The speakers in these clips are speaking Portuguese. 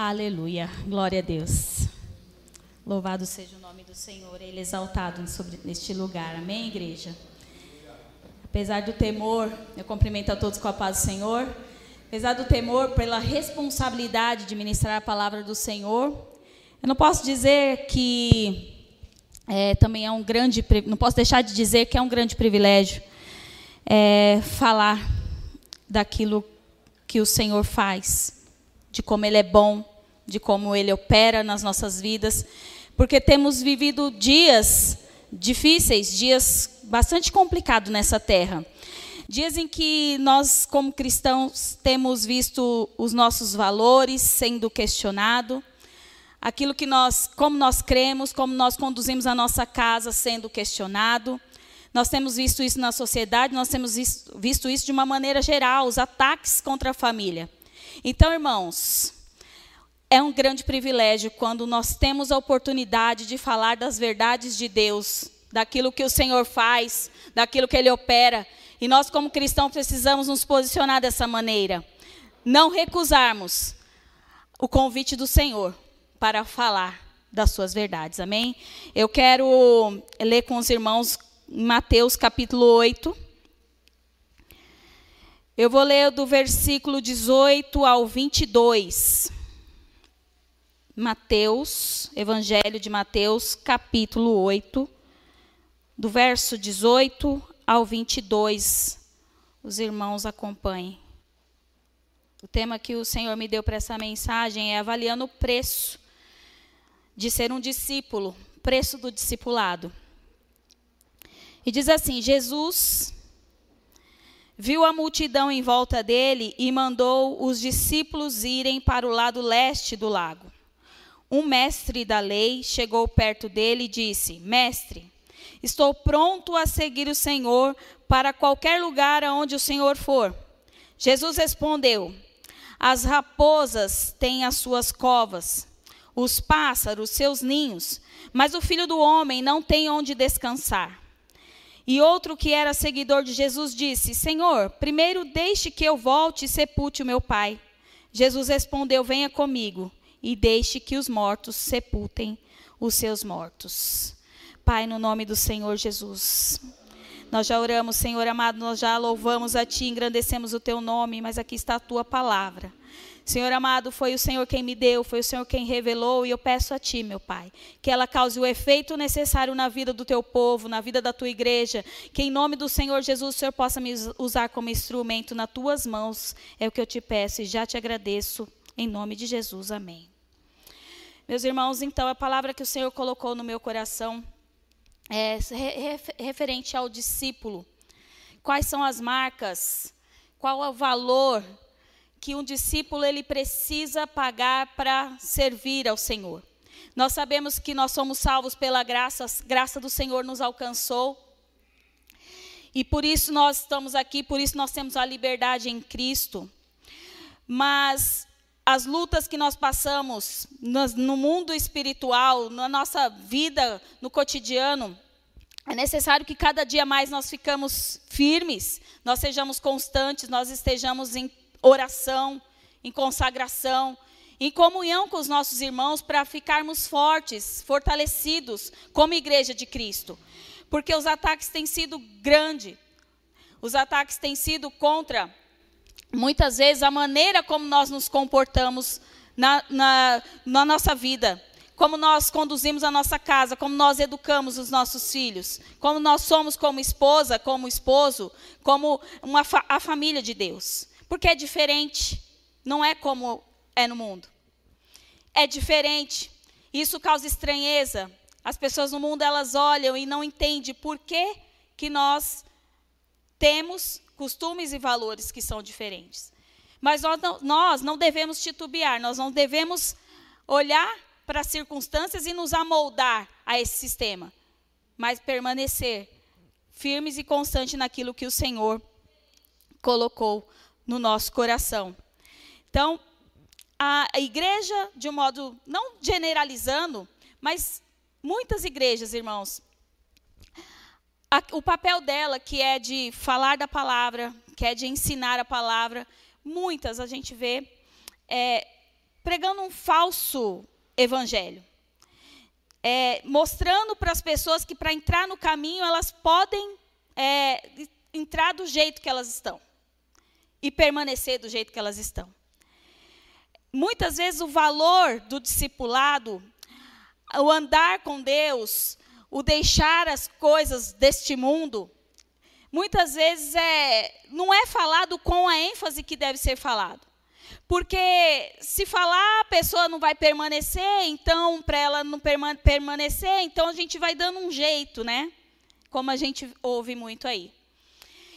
Aleluia. Glória a Deus. Louvado seja o nome do Senhor, Ele é exaltado sobre, neste lugar. Amém, igreja? Apesar do temor, eu cumprimento a todos com a paz do Senhor. Apesar do temor pela responsabilidade de ministrar a palavra do Senhor, eu não posso dizer que é, também é um grande, não posso deixar de dizer que é um grande privilégio é, falar daquilo que o Senhor faz de como Ele é bom, de como Ele opera nas nossas vidas, porque temos vivido dias difíceis, dias bastante complicados nessa terra. Dias em que nós, como cristãos, temos visto os nossos valores sendo questionados, aquilo que nós, como nós cremos, como nós conduzimos a nossa casa sendo questionado. Nós temos visto isso na sociedade, nós temos visto isso de uma maneira geral, os ataques contra a família. Então, irmãos, é um grande privilégio quando nós temos a oportunidade de falar das verdades de Deus, daquilo que o Senhor faz, daquilo que Ele opera. E nós, como cristãos, precisamos nos posicionar dessa maneira. Não recusarmos o convite do Senhor para falar das suas verdades. Amém? Eu quero ler com os irmãos Mateus capítulo 8. Eu vou ler do versículo 18 ao 22. Mateus, Evangelho de Mateus, capítulo 8, do verso 18 ao 22. Os irmãos acompanhem. O tema que o Senhor me deu para essa mensagem é avaliando o preço de ser um discípulo, preço do discipulado. E diz assim: Jesus viu a multidão em volta dele e mandou os discípulos irem para o lado leste do lago. Um mestre da lei chegou perto dele e disse: Mestre, estou pronto a seguir o Senhor para qualquer lugar aonde o Senhor for. Jesus respondeu: As raposas têm as suas covas, os pássaros seus ninhos, mas o filho do homem não tem onde descansar. E outro que era seguidor de Jesus disse: Senhor, primeiro deixe que eu volte e sepulte o meu pai. Jesus respondeu: Venha comigo e deixe que os mortos sepultem os seus mortos. Pai, no nome do Senhor Jesus. Nós já oramos, Senhor amado, nós já louvamos a Ti, engrandecemos o Teu nome, mas aqui está a Tua palavra. Senhor amado, foi o Senhor quem me deu, foi o Senhor quem revelou, e eu peço a Ti, meu Pai, que ela cause o efeito necessário na vida do Teu povo, na vida da Tua igreja, que em nome do Senhor Jesus o Senhor possa me usar como instrumento nas Tuas mãos, é o que eu te peço e já te agradeço, em nome de Jesus, amém. Meus irmãos, então, a palavra que o Senhor colocou no meu coração é referente ao discípulo. Quais são as marcas? Qual é o valor que um discípulo ele precisa pagar para servir ao Senhor. Nós sabemos que nós somos salvos pela graça, a graça do Senhor nos alcançou. E por isso nós estamos aqui, por isso nós temos a liberdade em Cristo. Mas as lutas que nós passamos no mundo espiritual, na nossa vida, no cotidiano, é necessário que cada dia mais nós ficamos firmes, nós sejamos constantes, nós estejamos em oração, em consagração, em comunhão com os nossos irmãos para ficarmos fortes, fortalecidos como igreja de Cristo. Porque os ataques têm sido grandes. Os ataques têm sido contra, muitas vezes, a maneira como nós nos comportamos na, na, na nossa vida. Como nós conduzimos a nossa casa, como nós educamos os nossos filhos, como nós somos como esposa, como esposo, como uma a família de Deus. Porque é diferente. Não é como é no mundo. É diferente. Isso causa estranheza. As pessoas no mundo elas olham e não entendem por que, que nós temos costumes e valores que são diferentes. Mas nós não, nós não devemos titubear, nós não devemos olhar para as circunstâncias e nos amoldar a esse sistema, mas permanecer firmes e constantes naquilo que o Senhor colocou no nosso coração. Então, a, igreja, de um modo não generalizando, mas muitas igrejas, irmãos, a, o papel dela, que é de falar da palavra, que é de ensinar a palavra, muitas a gente vê é, pregando um falso evangelho. É, mostrando para as pessoas que para entrar no caminho elas podem é, entrar do jeito que elas estão e permanecer do jeito que elas estão. Muitas vezes o valor do discipulado, o andar com Deus, o deixar as coisas deste mundo, muitas vezes é, não é falado com a ênfase que deve ser falado. Porque se falar, a pessoa não vai permanecer, então, para ela não permanecer, então a gente vai dando um jeito, né? Como a gente ouve muito aí.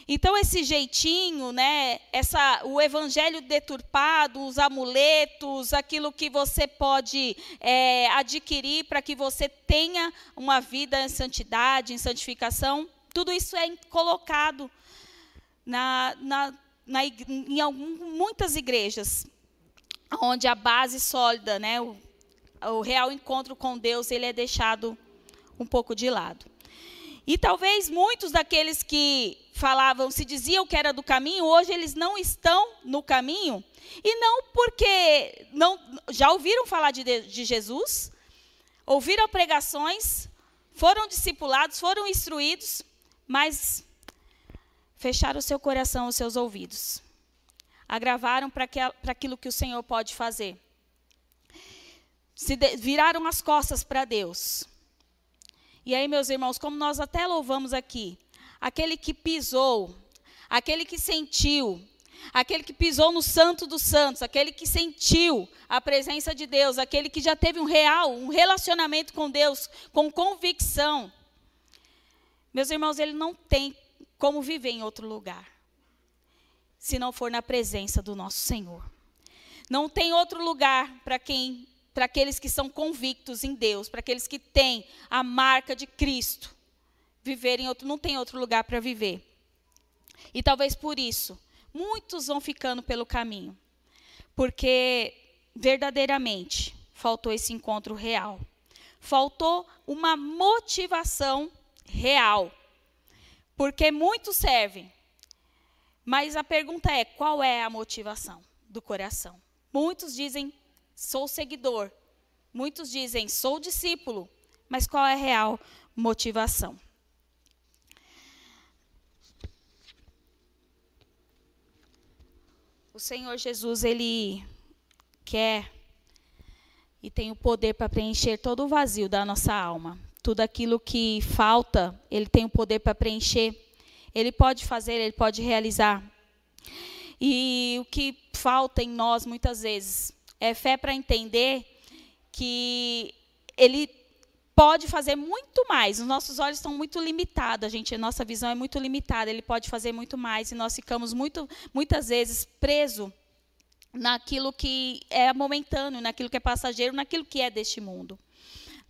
Então esse jeitinho, né, essa, o evangelho deturpado, os amuletos, aquilo que você pode é, adquirir para que você tenha uma vida em santidade, em santificação, tudo isso é colocado na, na, na, em algum, muitas igrejas, onde a base sólida, né, o, o real encontro com Deus, ele é deixado um pouco de lado. E talvez muitos daqueles que falavam, se diziam que era do caminho, hoje eles não estão no caminho. E não porque não já ouviram falar de, de Jesus, ouviram pregações, foram discipulados, foram instruídos, mas fecharam o seu coração, os seus ouvidos. Agravaram para aquilo que o Senhor pode fazer. Se de, viraram as costas para Deus. E aí, meus irmãos, como nós até louvamos aqui, aquele que pisou, aquele que sentiu, aquele que pisou no Santo dos Santos, aquele que sentiu a presença de Deus, aquele que já teve um real, um relacionamento com Deus, com convicção. Meus irmãos, ele não tem como viver em outro lugar, se não for na presença do nosso Senhor. Não tem outro lugar para quem para aqueles que são convictos em Deus, para aqueles que têm a marca de Cristo, viverem outro, não tem outro lugar para viver. E talvez por isso, muitos vão ficando pelo caminho, porque verdadeiramente faltou esse encontro real. Faltou uma motivação real. Porque muitos servem. Mas a pergunta é: qual é a motivação do coração? Muitos dizem sou seguidor. Muitos dizem, sou discípulo. Mas qual é a real motivação? O Senhor Jesus, ele quer e tem o poder para preencher todo o vazio da nossa alma. Tudo aquilo que falta, ele tem o poder para preencher. Ele pode fazer, ele pode realizar. E o que falta em nós muitas vezes é, fé para entender que ele pode fazer muito mais. Os nossos olhos estão muito limitados, a gente, a nossa visão é muito limitada. Ele pode fazer muito mais e nós ficamos muito, muitas vezes presos naquilo que é momentâneo, naquilo que é passageiro, naquilo que é deste mundo,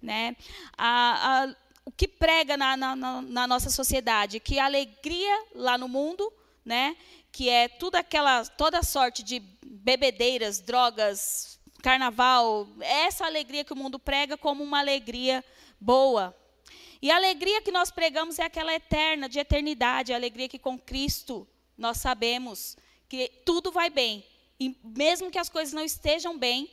né? A, a, o que prega na, na, na, nossa sociedade, que alegria lá no mundo, né? Que é tudo aquela, toda sorte de bebedeiras, drogas, carnaval, essa alegria que o mundo prega como uma alegria boa. E a alegria que nós pregamos é aquela eterna, de eternidade, a alegria que com Cristo nós sabemos que tudo vai bem. E mesmo que as coisas não estejam bem,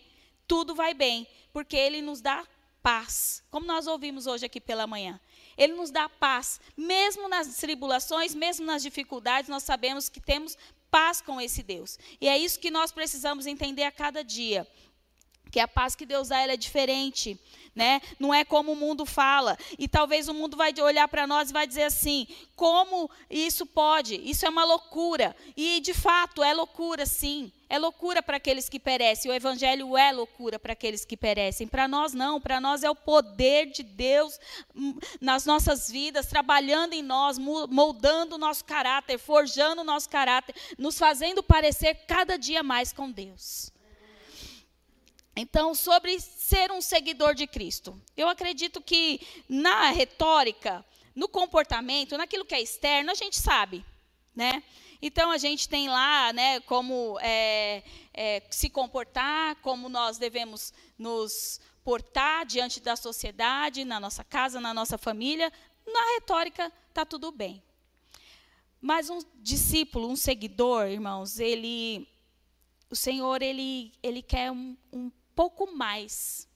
tudo vai bem, porque Ele nos dá paz, como nós ouvimos hoje aqui pela manhã. Ele nos dá paz, mesmo nas tribulações, mesmo nas dificuldades, nós sabemos que temos paz com esse Deus. E é isso que nós precisamos entender a cada dia. Que a paz que Deus dá ela é diferente, né? Não é como o mundo fala. E talvez o mundo vai olhar para nós e vai dizer assim: como isso pode? Isso é uma loucura. E de fato é loucura, sim. É loucura para aqueles que perecem. O evangelho é loucura para aqueles que perecem. Para nós não, para nós é o poder de Deus nas nossas vidas, trabalhando em nós, moldando o nosso caráter, forjando o nosso caráter, nos fazendo parecer cada dia mais com Deus. Então, sobre ser um seguidor de Cristo. Eu acredito que na retórica, no comportamento, naquilo que é externo, a gente sabe, né? Então a gente tem lá, né, como é, é, se comportar, como nós devemos nos portar diante da sociedade, na nossa casa, na nossa família. Na retórica está tudo bem. Mas um discípulo, um seguidor, irmãos, ele, o Senhor, ele, ele quer um, um pouco mais.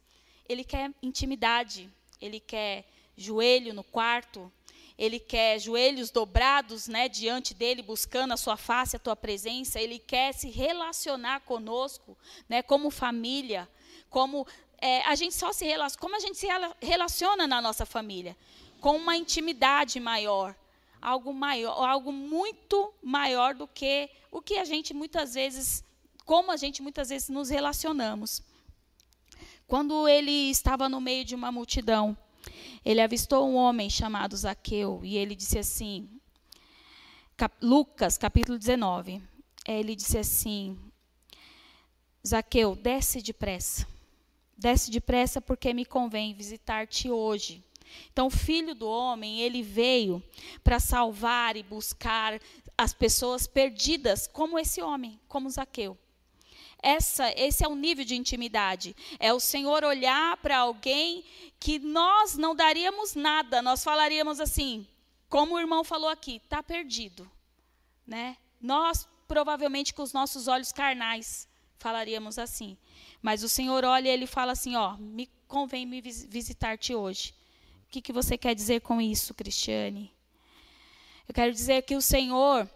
Ele quer intimidade, ele quer joelho no quarto, ele quer joelhos dobrados, né, diante dele, buscando a sua face, a tua presença, ele quer se relacionar conosco, né, como família, como é, a gente só se relaciona, como a gente se relaciona na nossa família, com uma intimidade maior, algo maior, algo muito maior do que o que a gente muitas vezes, como a gente muitas vezes nos relacionamos. Quando ele estava no meio de uma multidão, ele avistou um homem chamado Zaqueu e ele disse assim, cap, Lucas capítulo 19, ele disse assim, Zaqueu, desce depressa, desce depressa porque me convém visitar-te hoje. Então, o filho do homem, ele veio para salvar e buscar as pessoas perdidas, como esse homem, como Zaqueu. Essa, esse é o nível de intimidade. É o Senhor olhar para alguém que nós não daríamos nada. Nós falaríamos assim, como o irmão falou aqui, está perdido. Né? Nós, provavelmente, com os nossos olhos carnais, falaríamos assim. Mas o Senhor olha e ele fala assim, ó, me convém me visitar-te hoje. O que, que você quer dizer com isso, Cristiane? Eu quero dizer que o Senhor,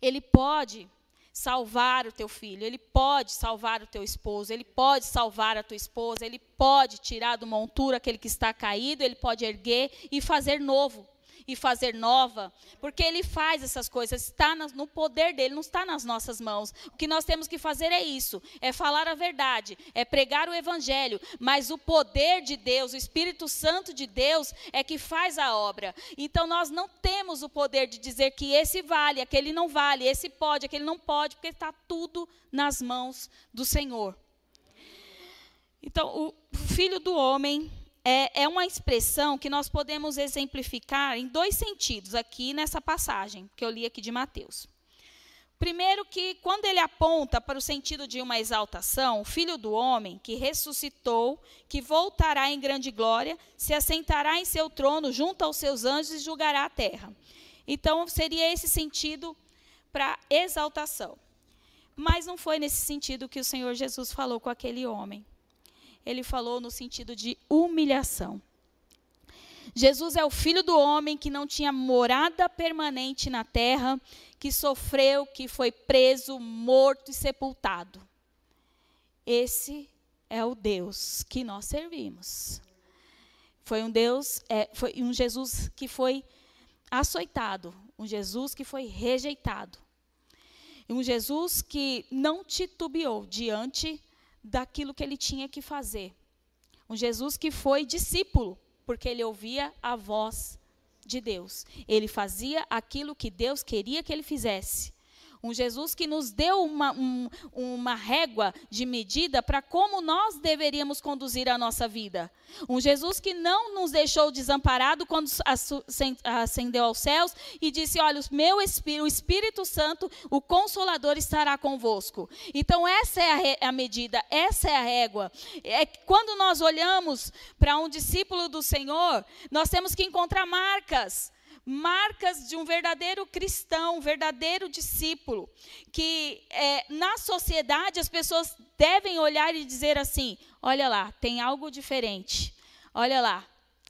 Ele pode salvar o teu filho, ele pode salvar o teu esposo, ele pode salvar a tua esposa, ele pode tirar do monturo aquele que está caído, ele pode erguer e fazer novo e fazer nova, porque Ele faz essas coisas, está no poder dele, não está nas nossas mãos. O que nós temos que fazer é isso: é falar a verdade, é pregar o Evangelho, mas o poder de Deus, o Espírito Santo de Deus, é que faz a obra. Então nós não temos o poder de dizer que esse vale, aquele não vale, esse pode, aquele não pode, porque está tudo nas mãos do Senhor. Então, o filho do homem é, é uma expressão que nós podemos exemplificar em dois sentidos aqui nessa passagem que eu li aqui de Mateus. Primeiro que quando ele aponta para o sentido de uma exaltação, o filho do homem que ressuscitou, que voltará em grande glória, se assentará em seu trono junto aos seus anjos e julgará a terra. Então seria esse sentido para exaltação. Mas não foi nesse sentido que o Senhor Jesus falou com aquele homem ele falou no sentido de humilhação. Jesus é o filho do homem que não tinha morada permanente na terra, que sofreu, que foi preso, morto e sepultado. Esse é o Deus que nós servimos. Foi um Deus, é, foi um Jesus que foi açoitado, um Jesus que foi rejeitado. Um Jesus que não titubeou diante daquilo que ele tinha que fazer. Um Jesus que foi discípulo, porque ele ouvia a voz de Deus. Ele fazia aquilo que Deus queria que ele fizesse. Um Jesus que nos deu uma, um, uma régua de medida para como nós deveríamos conduzir a nossa vida. Um Jesus que não nos deixou desamparado quando ascendeu aos céus e disse: Olha, o meu Espírito, o Espírito Santo, o Consolador, estará convosco. Então, essa é a, a medida, essa é a régua. É, quando nós olhamos para um discípulo do Senhor, nós temos que encontrar marcas marcas de um verdadeiro cristão, um verdadeiro discípulo, que é, na sociedade as pessoas devem olhar e dizer assim: olha lá, tem algo diferente. Olha lá,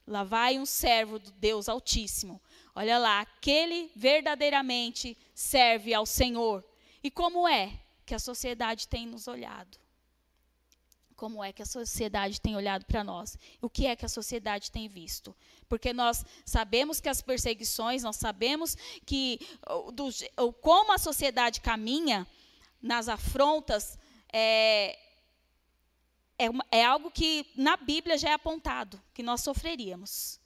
lá vai um servo do Deus Altíssimo. Olha lá, aquele verdadeiramente serve ao Senhor. E como é que a sociedade tem nos olhado? Como é que a sociedade tem olhado para nós, o que é que a sociedade tem visto. Porque nós sabemos que as perseguições, nós sabemos que do, como a sociedade caminha nas afrontas, é, é, é algo que na Bíblia já é apontado, que nós sofreríamos.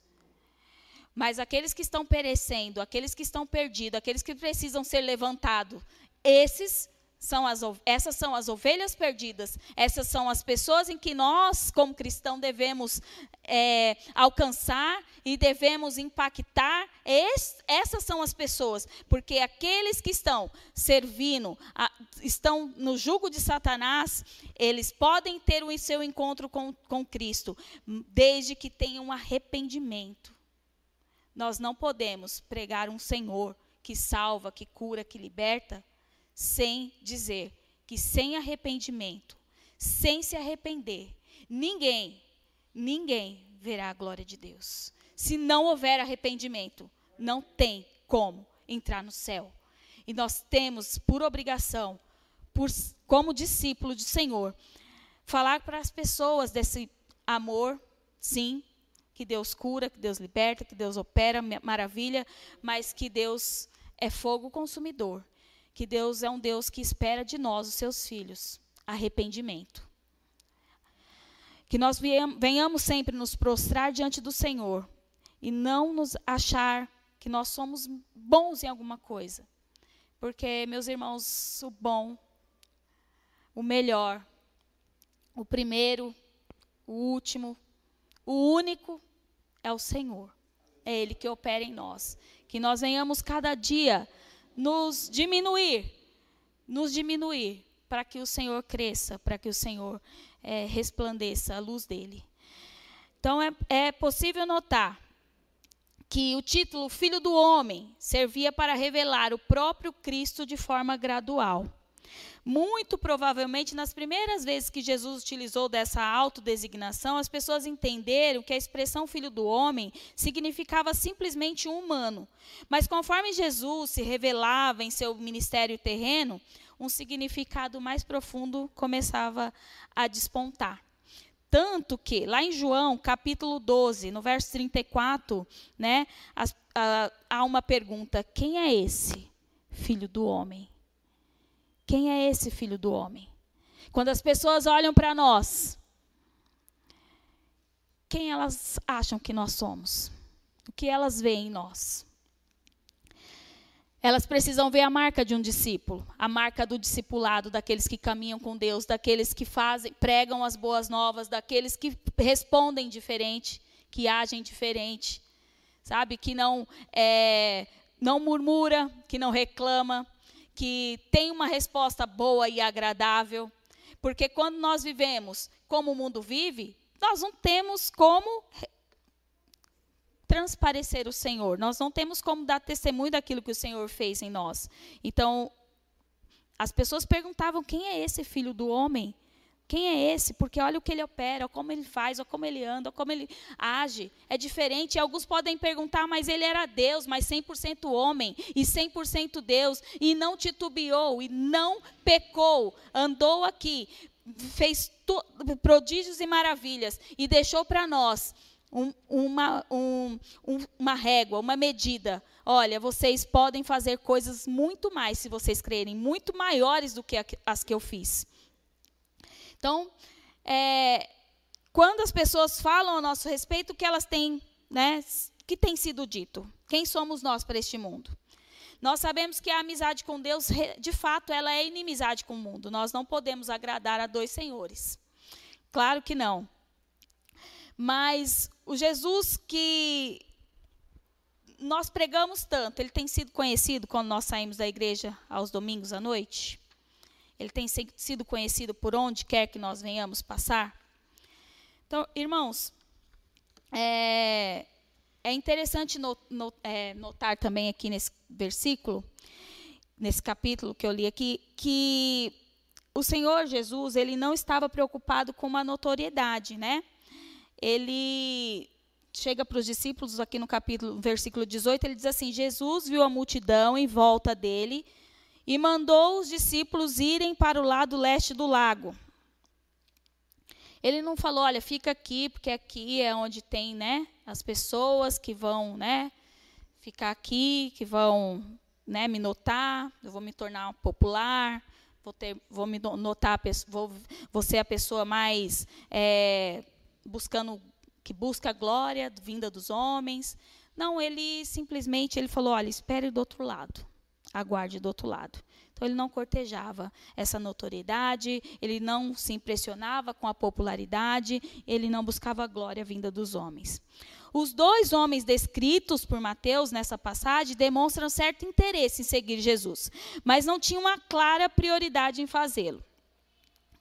Mas aqueles que estão perecendo, aqueles que estão perdidos, aqueles que precisam ser levantados, esses são as, essas são as ovelhas perdidas, essas são as pessoas em que nós, como cristãos, devemos é, alcançar e devemos impactar. Es, essas são as pessoas, porque aqueles que estão servindo, a, estão no jugo de Satanás, eles podem ter o seu encontro com, com Cristo, desde que tenham arrependimento. Nós não podemos pregar um Senhor que salva, que cura, que liberta sem dizer que sem arrependimento, sem se arrepender, ninguém, ninguém verá a glória de Deus. Se não houver arrependimento, não tem como entrar no céu. E nós temos por obrigação, por, como discípulo do Senhor, falar para as pessoas desse amor, sim, que Deus cura, que Deus liberta, que Deus opera maravilha, mas que Deus é fogo consumidor, que Deus é um Deus que espera de nós, os seus filhos, arrependimento. Que nós venhamos sempre nos prostrar diante do Senhor e não nos achar que nós somos bons em alguma coisa. Porque, meus irmãos, o bom, o melhor, o primeiro, o último, o único é o Senhor. É Ele que opera em nós. Que nós venhamos cada dia nos diminuir, nos diminuir, para que o Senhor cresça, para que o Senhor é, resplandeça a luz dele. Então é, é possível notar que o título Filho do Homem servia para revelar o próprio Cristo de forma gradual. Muito provavelmente, nas primeiras vezes que Jesus utilizou dessa autodesignação, as pessoas entenderam que a expressão filho do homem significava simplesmente um humano. Mas conforme Jesus se revelava em seu ministério terreno, um significado mais profundo começava a despontar. Tanto que, lá em João, capítulo 12, no verso 34, né, há uma pergunta: quem é esse filho do homem? Quem é esse filho do homem? Quando as pessoas olham para nós, quem elas acham que nós somos? O que elas veem em nós? Elas precisam ver a marca de um discípulo, a marca do discipulado, daqueles que caminham com Deus, daqueles que fazem, pregam as boas novas, daqueles que respondem diferente, que agem diferente, sabe? Que não é, não murmura, que não reclama, que tem uma resposta boa e agradável. Porque quando nós vivemos como o mundo vive, nós não temos como transparecer o Senhor. Nós não temos como dar testemunho daquilo que o Senhor fez em nós. Então, as pessoas perguntavam: quem é esse filho do homem? Quem é esse? Porque olha o que ele opera, como ele faz, como ele anda, como ele age. É diferente. E alguns podem perguntar, mas ele era Deus, mas 100% homem e 100% Deus, e não titubeou, e não pecou, andou aqui, fez prodígios e maravilhas, e deixou para nós um, uma, um, uma régua, uma medida. Olha, vocês podem fazer coisas muito mais, se vocês crerem, muito maiores do que as que eu fiz. Então, é, quando as pessoas falam a nosso respeito, o que elas têm, né, que tem sido dito? Quem somos nós para este mundo? Nós sabemos que a amizade com Deus, de fato, ela é inimizade com o mundo. Nós não podemos agradar a dois senhores. Claro que não. Mas o Jesus que nós pregamos tanto, ele tem sido conhecido quando nós saímos da igreja aos domingos à noite? Ele tem sido conhecido por onde quer que nós venhamos passar? Então, irmãos, é, é interessante not, not, é, notar também aqui nesse versículo, nesse capítulo que eu li aqui, que o Senhor Jesus, ele não estava preocupado com uma notoriedade, né? ele chega para os discípulos aqui no capítulo, versículo 18, ele diz assim: Jesus viu a multidão em volta dele e mandou os discípulos irem para o lado leste do lago. Ele não falou, olha, fica aqui, porque aqui é onde tem, né, as pessoas que vão, né, ficar aqui, que vão, né, me notar, eu vou me tornar popular, vou ter, vou me notar, vou, vou ser a pessoa mais é, buscando que busca a glória vinda dos homens. Não, ele simplesmente ele falou: olha, espere do outro lado, aguarde do outro lado. Então ele não cortejava essa notoriedade, ele não se impressionava com a popularidade, ele não buscava a glória vinda dos homens. Os dois homens descritos por Mateus nessa passagem demonstram certo interesse em seguir Jesus, mas não tinham uma clara prioridade em fazê-lo.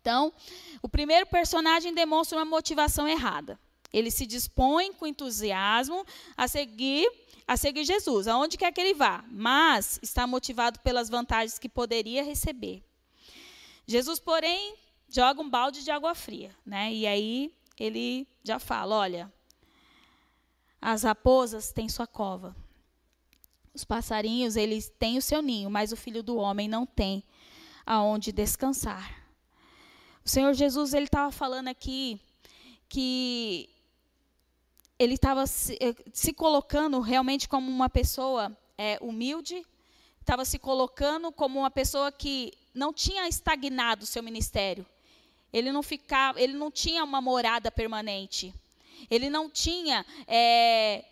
Então, o primeiro personagem demonstra uma motivação errada. Ele se dispõe com entusiasmo a seguir a seguir Jesus, aonde quer que ele vá, mas está motivado pelas vantagens que poderia receber. Jesus, porém, joga um balde de água fria, né? E aí ele já fala, olha, as raposas têm sua cova. Os passarinhos, eles têm o seu ninho, mas o filho do homem não tem aonde descansar. O Senhor Jesus, ele estava falando aqui que ele estava se, eh, se, colocando realmente como uma pessoa é, humilde, estava se colocando como uma pessoa que não tinha estagnado o seu ministério. Ele não ficava, ele não tinha uma morada permanente. Ele não tinha é,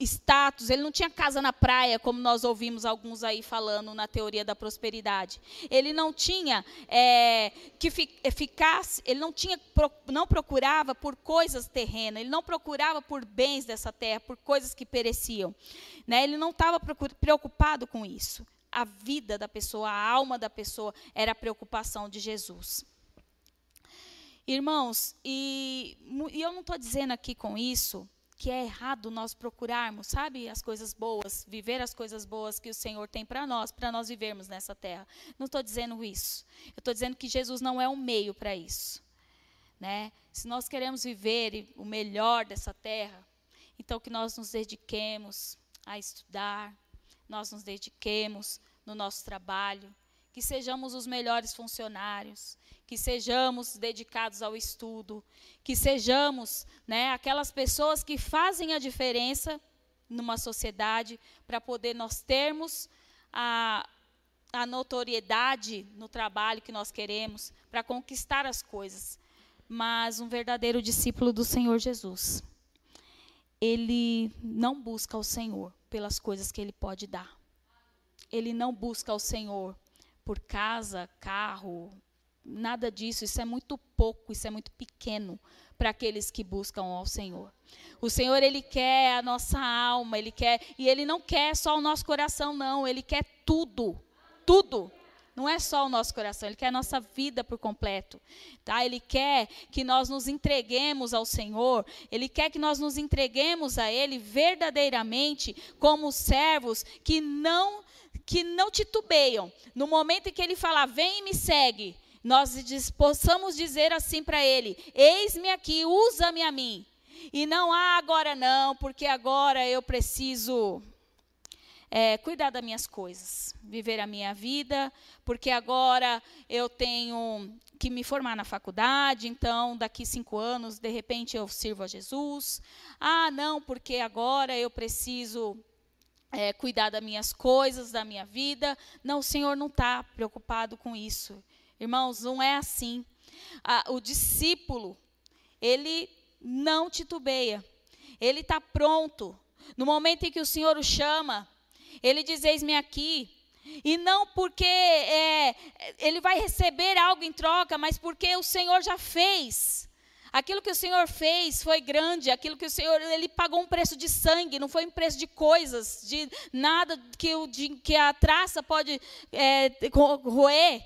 status, ele não tinha casa na praia, como nós ouvimos alguns aí falando na teoria da prosperidade. Ele não tinha é, que ficasse, ele não tinha, não procurava por coisas terrenas, ele não procurava por bens dessa terra, por coisas que pereciam. Né? Ele não estava preocupado com isso. A vida da pessoa, a alma da pessoa era a preocupação de Jesus. Irmãos, e, e eu não estou dizendo aqui com isso que é errado nós procurarmos, sabe, as coisas boas, viver as coisas boas que o Senhor tem para nós, para nós vivermos nessa terra. Não estou dizendo isso. Eu estou dizendo que Jesus não é um meio para isso. Né? Se nós queremos viver o melhor dessa terra, então que nós nos dediquemos a estudar, nós nos dediquemos no nosso trabalho, que sejamos os melhores funcionários, que sejamos dedicados ao estudo, que sejamos né, aquelas pessoas que fazem a diferença numa sociedade para poder nós termos a, a notoriedade no trabalho que nós queremos, para conquistar as coisas. Mas um verdadeiro discípulo do Senhor Jesus, ele não busca o Senhor pelas coisas que ele pode dar. Ele não busca o Senhor por casa, carro, nada disso, isso é muito pouco, isso é muito pequeno para aqueles que buscam ao Senhor. O Senhor ele quer a nossa alma, ele quer e ele não quer só o nosso coração não, ele quer tudo. Tudo. Não é só o nosso coração, ele quer a nossa vida por completo. Tá? Ele quer que nós nos entreguemos ao Senhor, ele quer que nós nos entreguemos a ele verdadeiramente como servos que não que não titubeiam. No momento em que ele falar: "Vem e me segue", nós possamos dizer assim para ele: Eis-me aqui, usa-me a mim. E não há ah, agora não, porque agora eu preciso é, cuidar das minhas coisas, viver a minha vida, porque agora eu tenho que me formar na faculdade, então daqui cinco anos, de repente, eu sirvo a Jesus. Ah, não, porque agora eu preciso é, cuidar das minhas coisas, da minha vida. Não, o Senhor não está preocupado com isso. Irmãos, não é assim. O discípulo, ele não titubeia. Ele está pronto. No momento em que o Senhor o chama, ele diz: Eis-me aqui. E não porque é, ele vai receber algo em troca, mas porque o Senhor já fez. Aquilo que o Senhor fez foi grande, aquilo que o Senhor, ele pagou um preço de sangue, não foi um preço de coisas, de nada que, o, de, que a traça pode é, roer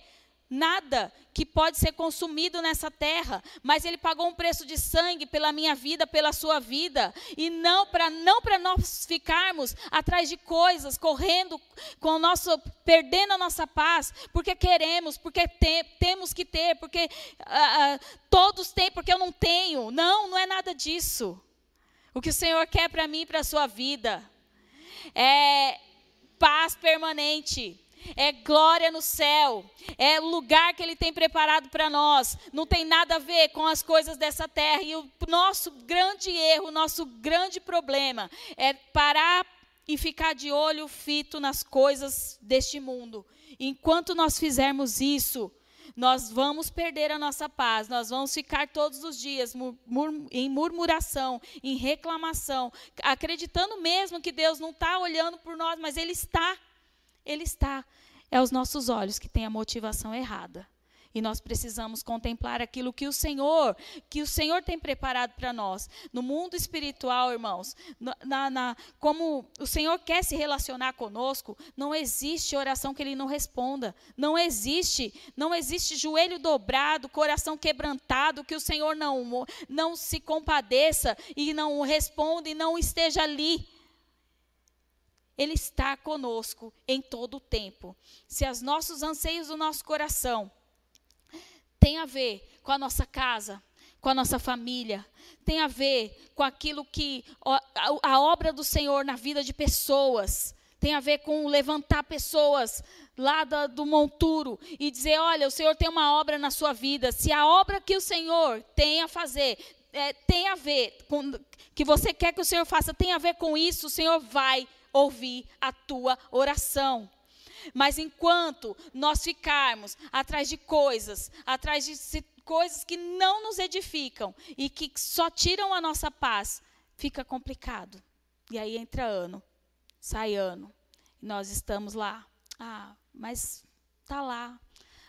nada que pode ser consumido nessa terra, mas ele pagou um preço de sangue pela minha vida, pela sua vida, e não para não para nós ficarmos atrás de coisas, correndo com nosso perdendo a nossa paz, porque queremos, porque te, temos que ter, porque uh, uh, todos têm, porque eu não tenho. Não, não é nada disso. O que o Senhor quer para mim e para a sua vida é paz permanente é glória no céu, é o lugar que Ele tem preparado para nós. Não tem nada a ver com as coisas dessa terra. E o nosso grande erro, o nosso grande problema é parar e ficar de olho fito nas coisas deste mundo. Enquanto nós fizermos isso, nós vamos perder a nossa paz, nós vamos ficar todos os dias em murmuração, em reclamação, acreditando mesmo que Deus não está olhando por nós, mas Ele está. Ele está. É os nossos olhos que têm a motivação errada. E nós precisamos contemplar aquilo que o Senhor, que o Senhor tem preparado para nós. No mundo espiritual, irmãos, na, na, como o Senhor quer se relacionar conosco, não existe oração que Ele não responda. Não existe, não existe joelho dobrado, coração quebrantado, que o Senhor não, não se compadeça e não responda e não esteja ali. Ele está conosco em todo o tempo. Se os nossos anseios do nosso coração tem a ver com a nossa casa, com a nossa família, tem a ver com aquilo que a, obra do Senhor na vida de pessoas, tem a ver com levantar pessoas lá do, do monturo e dizer: olha, o Senhor tem uma obra na sua vida. Se a obra que o Senhor tem a fazer é, tem a ver com que você quer que o Senhor faça, tem a ver com isso, o Senhor vai ouvir a tua oração. Mas enquanto nós ficarmos atrás de coisas, atrás de coisas que não nos edificam e que só tiram a nossa paz, fica complicado. E aí entra ano, sai ano. E nós estamos lá. Ah, mas tá lá.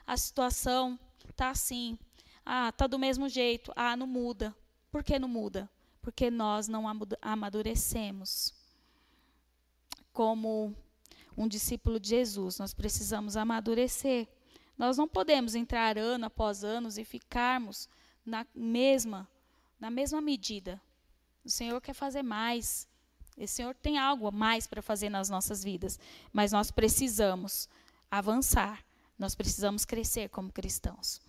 A situação tá assim. Ah, tá do mesmo jeito. Ah, não muda. Por que não muda? Porque nós não amadurecemos. Como um discípulo de Jesus, nós precisamos amadurecer. Nós não podemos entrar ano após ano e ficarmos na mesma, na mesma medida. O Senhor quer fazer mais. O Senhor tem algo a mais para fazer nas nossas vidas, mas nós precisamos avançar. Nós precisamos crescer como cristãos.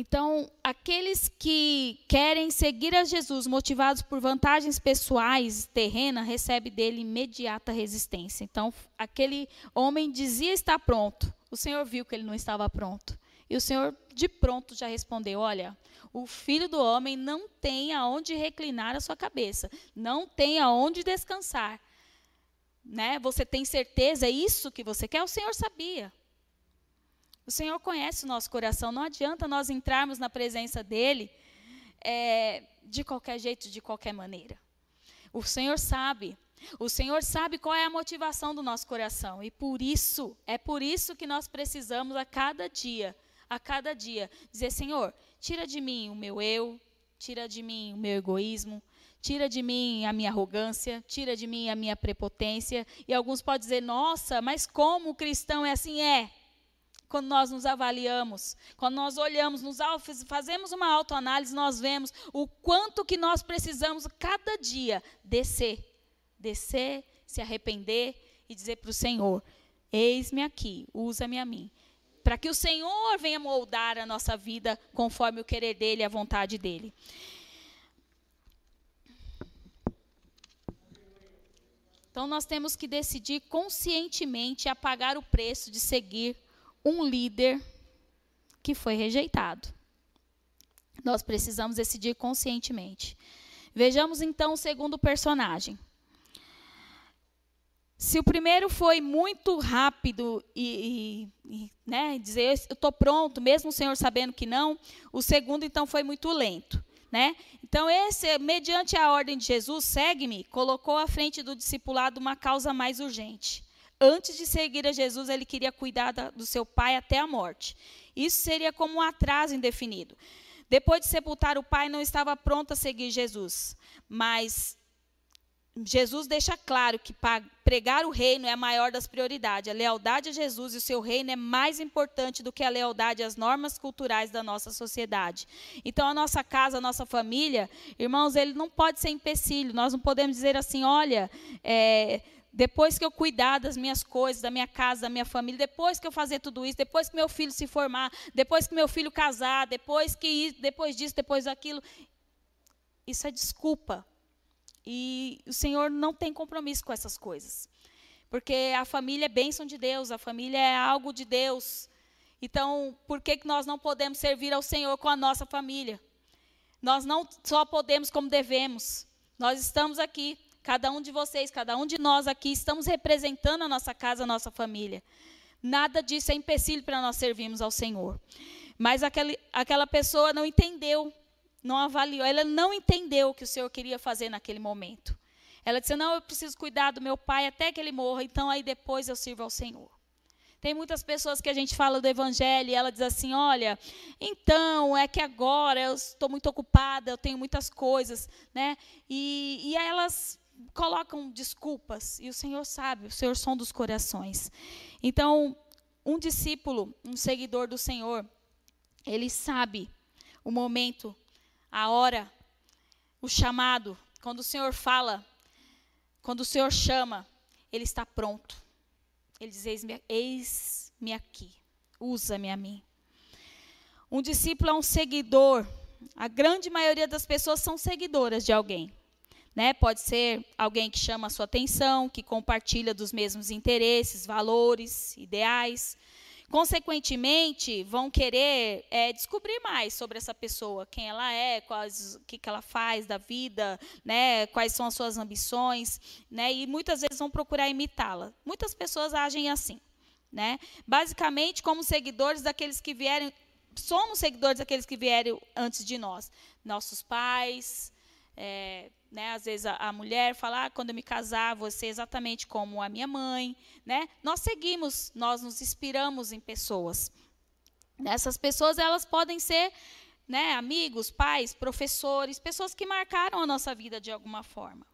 Então, aqueles que querem seguir a Jesus motivados por vantagens pessoais, terrenas, recebe dele imediata resistência. Então, aquele homem dizia estar pronto. O Senhor viu que ele não estava pronto. E o Senhor de pronto já respondeu: Olha, o filho do homem não tem aonde reclinar a sua cabeça, não tem aonde descansar. Né? Você tem certeza? É isso que você quer? O Senhor sabia. O Senhor conhece o nosso coração. Não adianta nós entrarmos na presença dEle é, de qualquer jeito, de qualquer maneira. O Senhor sabe. O Senhor sabe qual é a motivação do nosso coração. E por isso, é por isso que nós precisamos a cada dia, a cada dia, dizer: Senhor, tira de mim o meu eu, tira de mim o meu egoísmo, tira de mim a minha arrogância, tira de mim a minha prepotência. E alguns podem dizer: nossa, mas como o cristão é assim? É quando nós nos avaliamos, quando nós olhamos, nos fazemos uma autoanálise, nós vemos o quanto que nós precisamos cada dia descer, descer, se arrepender e dizer para o Senhor: Eis-me aqui, usa-me a mim. Para que o Senhor venha moldar a nossa vida conforme o querer dele e a vontade dele. Então nós temos que decidir conscientemente a pagar o preço de seguir um líder que foi rejeitado. Nós precisamos decidir conscientemente. Vejamos então o segundo personagem. Se o primeiro foi muito rápido e, e, e né, dizer eu estou pronto, mesmo o Senhor sabendo que não, o segundo então foi muito lento. Né? Então, esse, mediante a ordem de Jesus, segue-me, colocou à frente do discipulado uma causa mais urgente. Antes de seguir a Jesus, ele queria cuidar da, do seu pai até a morte. Isso seria como um atraso indefinido. Depois de sepultar o pai, não estava pronto a seguir Jesus. Mas Jesus deixa claro que pregar o reino é a maior das prioridades. A lealdade a Jesus e o seu reino é mais importante do que a lealdade às normas culturais da nossa sociedade. Então, a nossa casa, a nossa família, irmãos, ele não pode ser empecilho. Nós não podemos dizer assim, olha, é, depois que eu cuidar das minhas coisas, da minha casa, da minha família, depois que eu fazer tudo isso, depois que meu filho se formar, depois que meu filho casar, depois que depois disso, depois daquilo, isso é desculpa. E o Senhor não tem compromisso com essas coisas. Porque a família é bênção de Deus, a família é algo de Deus. Então, por que, que nós não podemos servir ao Senhor com a nossa família? Nós não só podemos como devemos. Nós estamos aqui Cada um de vocês, cada um de nós aqui, estamos representando a nossa casa, a nossa família. Nada disso é empecilho para nós servirmos ao Senhor. Mas aquele, aquela pessoa não entendeu, não avaliou, ela não entendeu o que o Senhor queria fazer naquele momento. Ela disse: Não, eu preciso cuidar do meu pai até que ele morra, então aí depois eu sirvo ao Senhor. Tem muitas pessoas que a gente fala do evangelho e ela diz assim: olha, então é que agora eu estou muito ocupada, eu tenho muitas coisas, né? E, e elas colocam desculpas, e o Senhor sabe, o Senhor som dos corações. Então, um discípulo, um seguidor do Senhor, ele sabe o momento, a hora, o chamado, quando o Senhor fala, quando o Senhor chama, ele está pronto. Ele diz: Eis-me eis aqui, usa-me a mim. Um discípulo é um seguidor. A grande maioria das pessoas são seguidoras de alguém. Né? Pode ser alguém que chama a sua atenção, que compartilha dos mesmos interesses, valores, ideais. Consequentemente, vão querer é, descobrir mais sobre essa pessoa, quem ela é, quais, o que, que ela faz da vida, né, quais são as suas ambições, né, e muitas vezes vão procurar imitá-la. Muitas pessoas agem assim. Né? Basicamente, como seguidores daqueles que vieram, somos seguidores daqueles que vieram antes de nós. Nossos pais, é, né, às vezes a, a, mulher fala, ah, quando eu me casar, ser exatamente como a minha mãe. Né? Nós seguimos, nós nos inspiramos em pessoas. Essas pessoas elas podem ser né, amigos, pais, professores, pessoas que marcaram a nossa vida de alguma forma.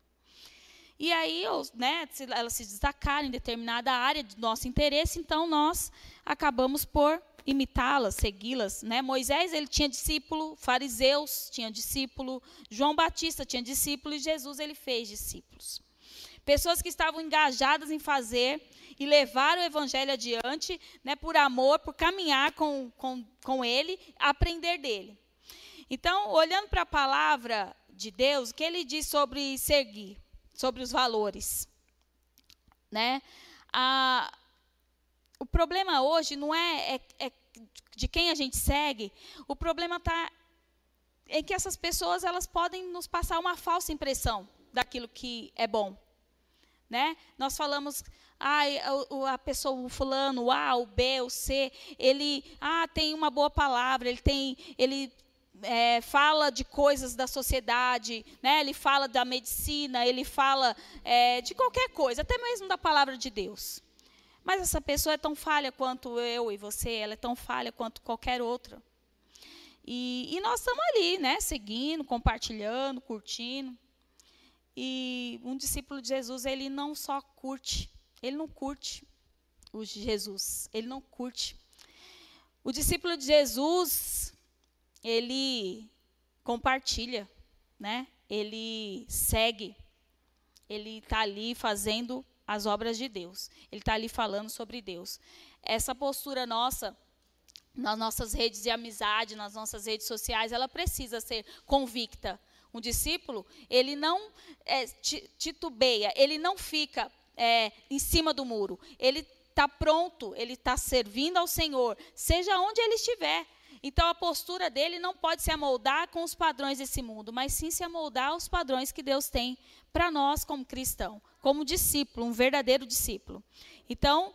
E aí, né, elas se destacaram em determinada área do nosso interesse, então nós acabamos por imitá-las, segui-las. Né? Moisés ele tinha discípulo, fariseus tinham discípulo, João Batista tinha discípulo e Jesus ele fez discípulos. Pessoas que estavam engajadas em fazer e levar o evangelho adiante, né, por amor, por caminhar com, com, com ele, aprender dele. Então, olhando para a palavra de Deus, o que ele diz sobre seguir, sobre os valores? Né? A, o problema hoje não é, é, é de quem a gente segue, o problema está em que essas pessoas elas podem nos passar uma falsa impressão daquilo que é bom. Né? Nós falamos, ah, a, a pessoa, o fulano, o A, o B, o C, ele ah, tem uma boa palavra, ele tem, ele é, fala de coisas da sociedade, né? ele fala da medicina, ele fala é, de qualquer coisa, até mesmo da palavra de Deus. Mas essa pessoa é tão falha quanto eu e você, ela é tão falha quanto qualquer outra. E, e nós estamos ali, né, seguindo, compartilhando, curtindo. E um discípulo de Jesus, ele não só curte, ele não curte o Jesus, ele não curte. O discípulo de Jesus, ele compartilha, né? Ele segue, ele está ali fazendo as obras de Deus. Ele está ali falando sobre Deus. Essa postura nossa, nas nossas redes de amizade, nas nossas redes sociais, ela precisa ser convicta. Um discípulo, ele não é, titubeia, ele não fica é, em cima do muro. Ele está pronto, ele está servindo ao Senhor, seja onde ele estiver. Então a postura dele não pode se amoldar com os padrões desse mundo, mas sim se amoldar aos padrões que Deus tem para nós como cristão, como discípulo, um verdadeiro discípulo. Então,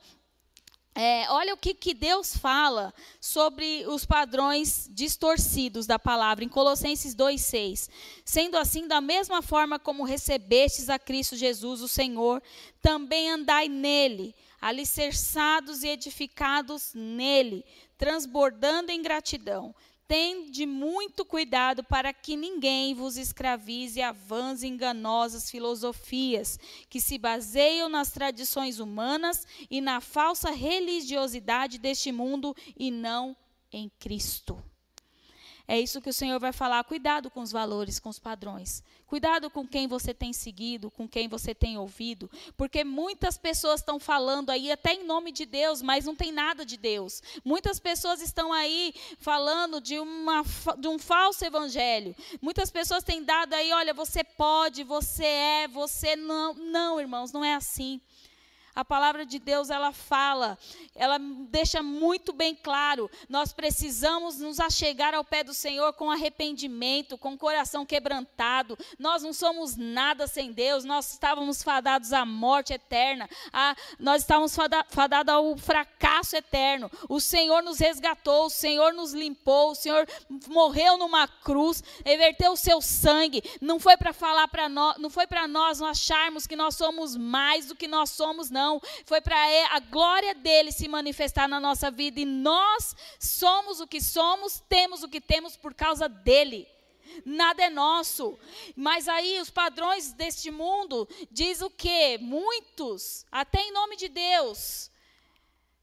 é, olha o que, que Deus fala sobre os padrões distorcidos da palavra, em Colossenses 2,6. Sendo assim, da mesma forma como recebestes a Cristo Jesus, o Senhor, também andai nele, alicerçados e edificados nele, transbordando em gratidão. Tende muito cuidado para que ninguém vos escravize a vãs e enganosas filosofias, que se baseiam nas tradições humanas e na falsa religiosidade deste mundo e não em Cristo. É isso que o Senhor vai falar. Cuidado com os valores, com os padrões. Cuidado com quem você tem seguido, com quem você tem ouvido. Porque muitas pessoas estão falando aí, até em nome de Deus, mas não tem nada de Deus. Muitas pessoas estão aí falando de, uma, de um falso evangelho. Muitas pessoas têm dado aí, olha, você pode, você é, você não. Não, irmãos, não é assim. A palavra de Deus, ela fala, ela deixa muito bem claro, nós precisamos nos achegar ao pé do Senhor com arrependimento, com coração quebrantado. Nós não somos nada sem Deus, nós estávamos fadados à morte eterna, a, nós estávamos fadados ao fracasso eterno. O Senhor nos resgatou, o Senhor nos limpou, o Senhor morreu numa cruz, reverteu o seu sangue. Não foi para falar para nós, não foi para nós acharmos que nós somos mais do que nós somos, não não. Foi para a glória dele se manifestar na nossa vida. E nós somos o que somos, temos o que temos por causa dele. Nada é nosso. Mas aí os padrões deste mundo diz o quê? Muitos, até em nome de Deus.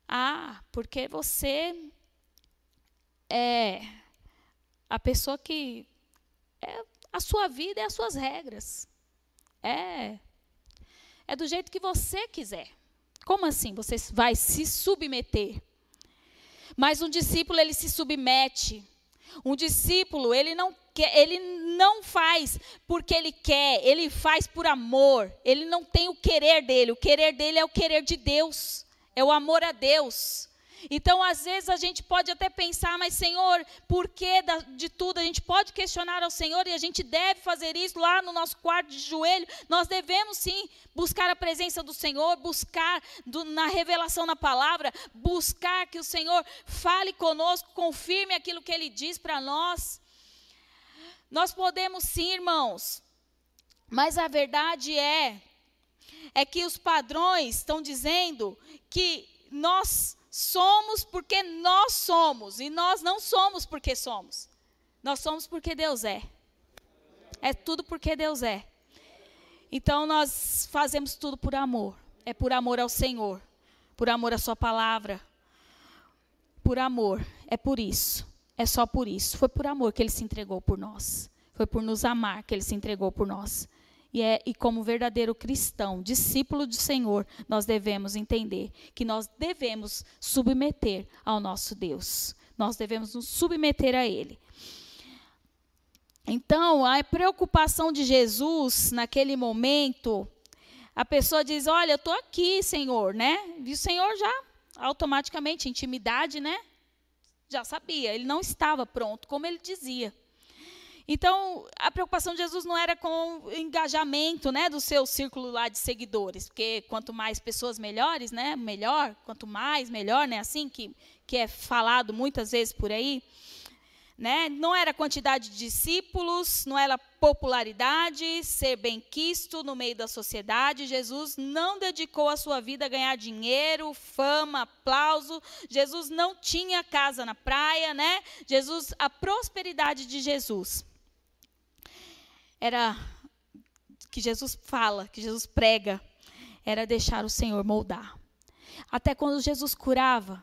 Ah, porque você é a pessoa que é a sua vida e as suas regras. É é do jeito que você quiser. Como assim você vai se submeter? Mas um discípulo ele se submete. Um discípulo, ele não quer, ele não faz porque ele quer, ele faz por amor. Ele não tem o querer dele, o querer dele é o querer de Deus. É o amor a Deus. Então, às vezes, a gente pode até pensar, mas Senhor, por que de tudo? A gente pode questionar ao Senhor e a gente deve fazer isso lá no nosso quarto de joelho. Nós devemos sim buscar a presença do Senhor, buscar do, na revelação na palavra, buscar que o Senhor fale conosco, confirme aquilo que Ele diz para nós. Nós podemos sim, irmãos, mas a verdade é, é que os padrões estão dizendo que nós somos porque nós somos, e nós não somos porque somos. Nós somos porque Deus é. É tudo porque Deus é. Então nós fazemos tudo por amor. É por amor ao Senhor, por amor à Sua palavra. Por amor, é por isso. É só por isso. Foi por amor que Ele se entregou por nós. Foi por nos amar que Ele se entregou por nós. E, é, e como verdadeiro cristão, discípulo do Senhor, nós devemos entender que nós devemos submeter ao nosso Deus. Nós devemos nos submeter a Ele. Então, a preocupação de Jesus naquele momento, a pessoa diz: Olha, eu estou aqui, Senhor, né? E o Senhor já, automaticamente, intimidade, né? Já sabia, ele não estava pronto, como ele dizia. Então, a preocupação de Jesus não era com o engajamento, né, do seu círculo lá de seguidores, porque quanto mais pessoas melhores, né, melhor, quanto mais melhor, né, assim que que é falado muitas vezes por aí, né? Não era quantidade de discípulos, não era popularidade, ser bem-quisto no meio da sociedade. Jesus não dedicou a sua vida a ganhar dinheiro, fama, aplauso. Jesus não tinha casa na praia, né? Jesus, a prosperidade de Jesus era que Jesus fala, que Jesus prega, era deixar o Senhor moldar. Até quando Jesus curava,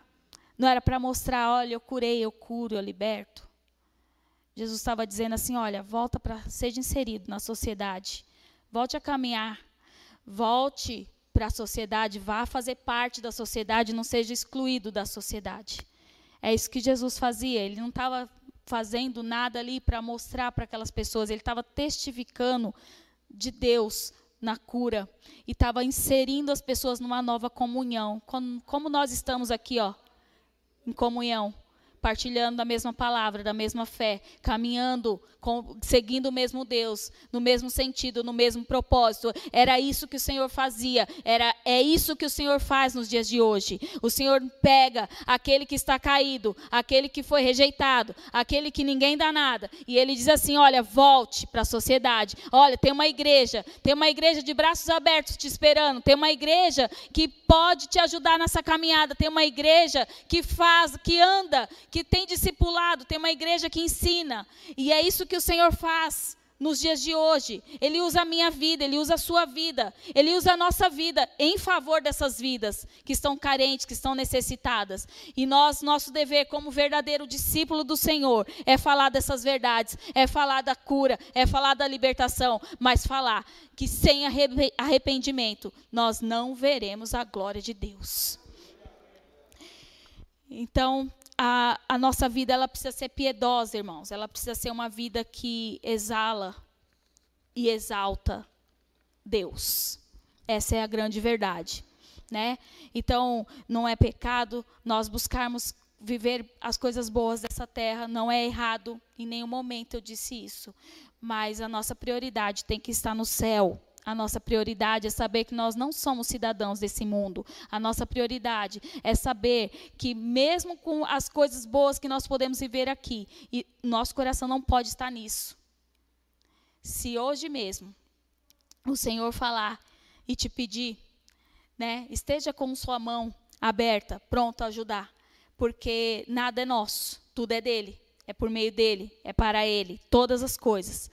não era para mostrar, olha, eu curei, eu curo, eu liberto. Jesus estava dizendo assim, olha, volta para seja inserido na sociedade. Volte a caminhar. Volte para a sociedade, vá fazer parte da sociedade, não seja excluído da sociedade. É isso que Jesus fazia. Ele não estava fazendo nada ali para mostrar para aquelas pessoas, ele estava testificando de Deus na cura e estava inserindo as pessoas numa nova comunhão. Como, como nós estamos aqui, ó, em comunhão partilhando da mesma palavra, da mesma fé, caminhando, com, seguindo o mesmo Deus, no mesmo sentido, no mesmo propósito. Era isso que o Senhor fazia, era é isso que o Senhor faz nos dias de hoje. O Senhor pega aquele que está caído, aquele que foi rejeitado, aquele que ninguém dá nada, e ele diz assim: "Olha, volte para a sociedade. Olha, tem uma igreja, tem uma igreja de braços abertos te esperando, tem uma igreja que pode te ajudar nessa caminhada, tem uma igreja que faz, que anda, que tem discipulado, tem uma igreja que ensina. E é isso que o Senhor faz nos dias de hoje. Ele usa a minha vida, ele usa a sua vida, ele usa a nossa vida em favor dessas vidas que estão carentes, que estão necessitadas. E nós, nosso dever como verdadeiro discípulo do Senhor é falar dessas verdades, é falar da cura, é falar da libertação, mas falar que sem arrependimento nós não veremos a glória de Deus. Então, a, a nossa vida ela precisa ser piedosa, irmãos. Ela precisa ser uma vida que exala e exalta Deus. Essa é a grande verdade, né? Então, não é pecado nós buscarmos viver as coisas boas dessa terra, não é errado, em nenhum momento eu disse isso, mas a nossa prioridade tem que estar no céu. A nossa prioridade é saber que nós não somos cidadãos desse mundo. A nossa prioridade é saber que, mesmo com as coisas boas que nós podemos viver aqui, e nosso coração não pode estar nisso. Se hoje mesmo o Senhor falar e te pedir, né, esteja com sua mão aberta, pronto a ajudar, porque nada é nosso, tudo é dele, é por meio dele, é para ele, todas as coisas.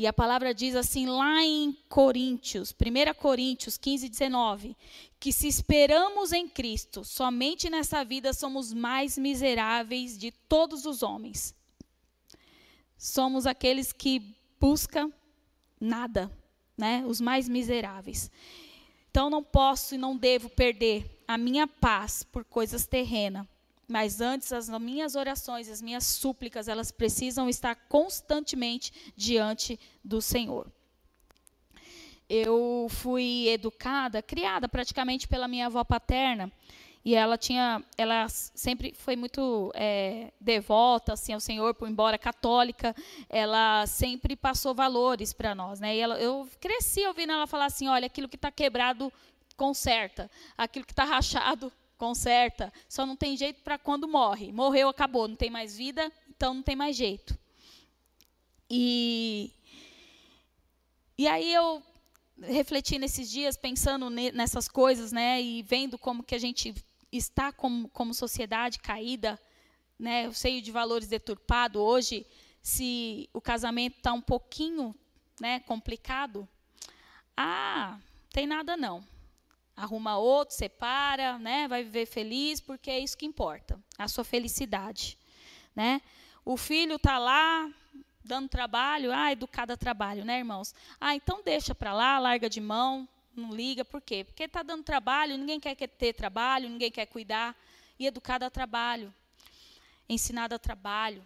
E a palavra diz assim lá em Coríntios, 1 Coríntios 15, 19, que se esperamos em Cristo, somente nessa vida somos mais miseráveis de todos os homens. Somos aqueles que buscam nada, né? Os mais miseráveis. Então não posso e não devo perder a minha paz por coisas terrenas. Mas antes, as minhas orações, as minhas súplicas, elas precisam estar constantemente diante do Senhor. Eu fui educada, criada praticamente pela minha avó paterna, e ela tinha, ela sempre foi muito é, devota assim ao Senhor, por embora católica, ela sempre passou valores para nós, né? E ela, eu cresci ouvindo ela falar assim, olha, aquilo que está quebrado conserta, aquilo que está rachado conserta, só não tem jeito para quando morre. Morreu, acabou, não tem mais vida, então não tem mais jeito. E e aí eu refleti nesses dias pensando nessas coisas, né, e vendo como que a gente está como, como sociedade caída, né, o seio de valores deturpado hoje, se o casamento está um pouquinho, né, complicado, ah, tem nada não. Arruma outro, separa, né, vai viver feliz, porque é isso que importa, a sua felicidade, né? O filho está lá dando trabalho, ah, educada trabalho, né, irmãos? Ah, então deixa para lá, larga de mão, não liga, por quê? Porque está dando trabalho, ninguém quer ter trabalho, ninguém quer cuidar. E educado a trabalho, ensinado a trabalho.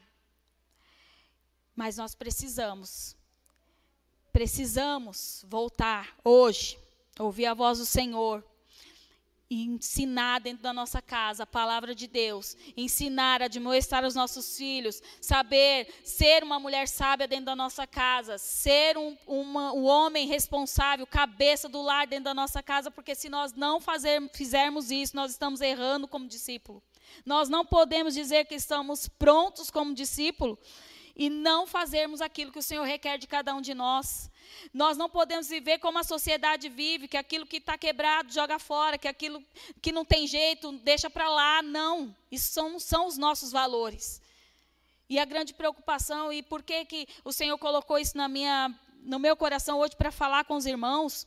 Mas nós precisamos, precisamos voltar hoje, ouvir a voz do Senhor, e ensinar dentro da nossa casa a palavra de Deus, ensinar a admoestar os nossos filhos, saber ser uma mulher sábia dentro da nossa casa, ser um, uma, um homem responsável, cabeça do lar dentro da nossa casa, porque se nós não fazer, fizermos isso, nós estamos errando como discípulo. Nós não podemos dizer que estamos prontos como discípulo e não fazermos aquilo que o Senhor requer de cada um de nós. Nós não podemos viver como a sociedade vive, que aquilo que está quebrado joga fora, que aquilo que não tem jeito deixa para lá. Não, isso são, são os nossos valores. E a grande preocupação, e por que, que o Senhor colocou isso na minha, no meu coração hoje para falar com os irmãos,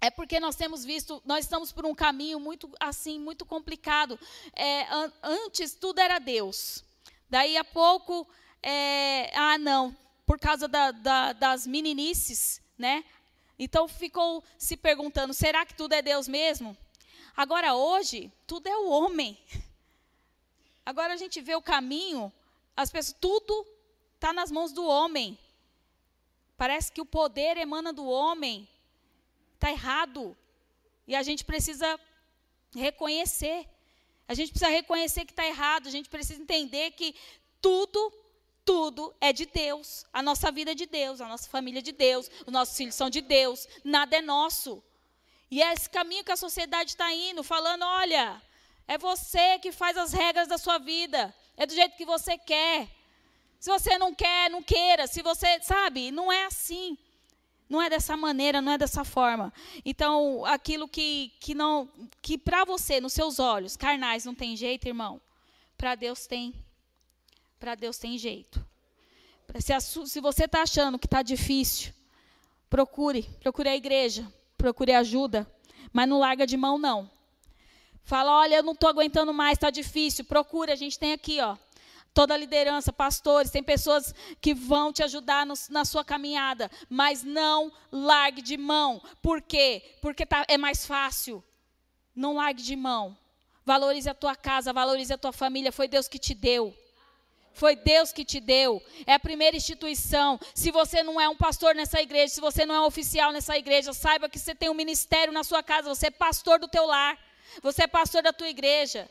é porque nós temos visto, nós estamos por um caminho muito assim, muito complicado. É, an antes tudo era Deus. Daí a pouco é, ah, não, por causa da, da, das meninices, né? Então ficou se perguntando: será que tudo é Deus mesmo? Agora, hoje, tudo é o homem. Agora a gente vê o caminho, as pessoas, tudo está nas mãos do homem. Parece que o poder emana do homem. Está errado. E a gente precisa reconhecer. A gente precisa reconhecer que está errado. A gente precisa entender que tudo tudo é de Deus. A nossa vida é de Deus, a nossa família é de Deus, os nossos filhos são de Deus, nada é nosso. E é esse caminho que a sociedade está indo, falando: olha, é você que faz as regras da sua vida, é do jeito que você quer. Se você não quer, não queira. Se você, sabe, não é assim. Não é dessa maneira, não é dessa forma. Então, aquilo que, que não, que para você, nos seus olhos carnais, não tem jeito, irmão, para Deus tem para Deus tem jeito. Se, se você está achando que está difícil, procure, procure a igreja, procure ajuda, mas não larga de mão não. Fala, olha, eu não estou aguentando mais, está difícil. Procure, a gente tem aqui, ó, toda a liderança, pastores, tem pessoas que vão te ajudar no, na sua caminhada, mas não largue de mão. Por quê? Porque tá, é mais fácil. Não largue de mão. Valorize a tua casa, valorize a tua família, foi Deus que te deu. Foi Deus que te deu. É a primeira instituição. Se você não é um pastor nessa igreja, se você não é um oficial nessa igreja, saiba que você tem um ministério na sua casa. Você é pastor do teu lar. Você é pastor da tua igreja.